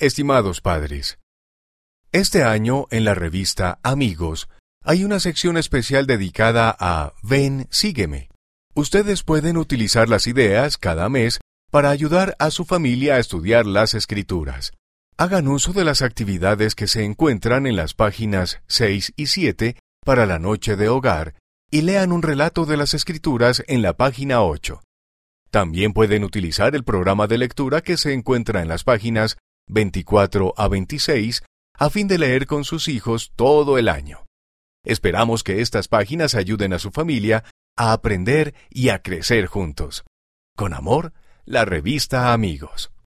Estimados padres, este año en la revista Amigos hay una sección especial dedicada a Ven, sígueme. Ustedes pueden utilizar las ideas cada mes para ayudar a su familia a estudiar las escrituras. Hagan uso de las actividades que se encuentran en las páginas 6 y 7 para la noche de hogar y lean un relato de las escrituras en la página 8. También pueden utilizar el programa de lectura que se encuentra en las páginas 24 a 26 a fin de leer con sus hijos todo el año. Esperamos que estas páginas ayuden a su familia a aprender y a crecer juntos. Con amor, la revista Amigos.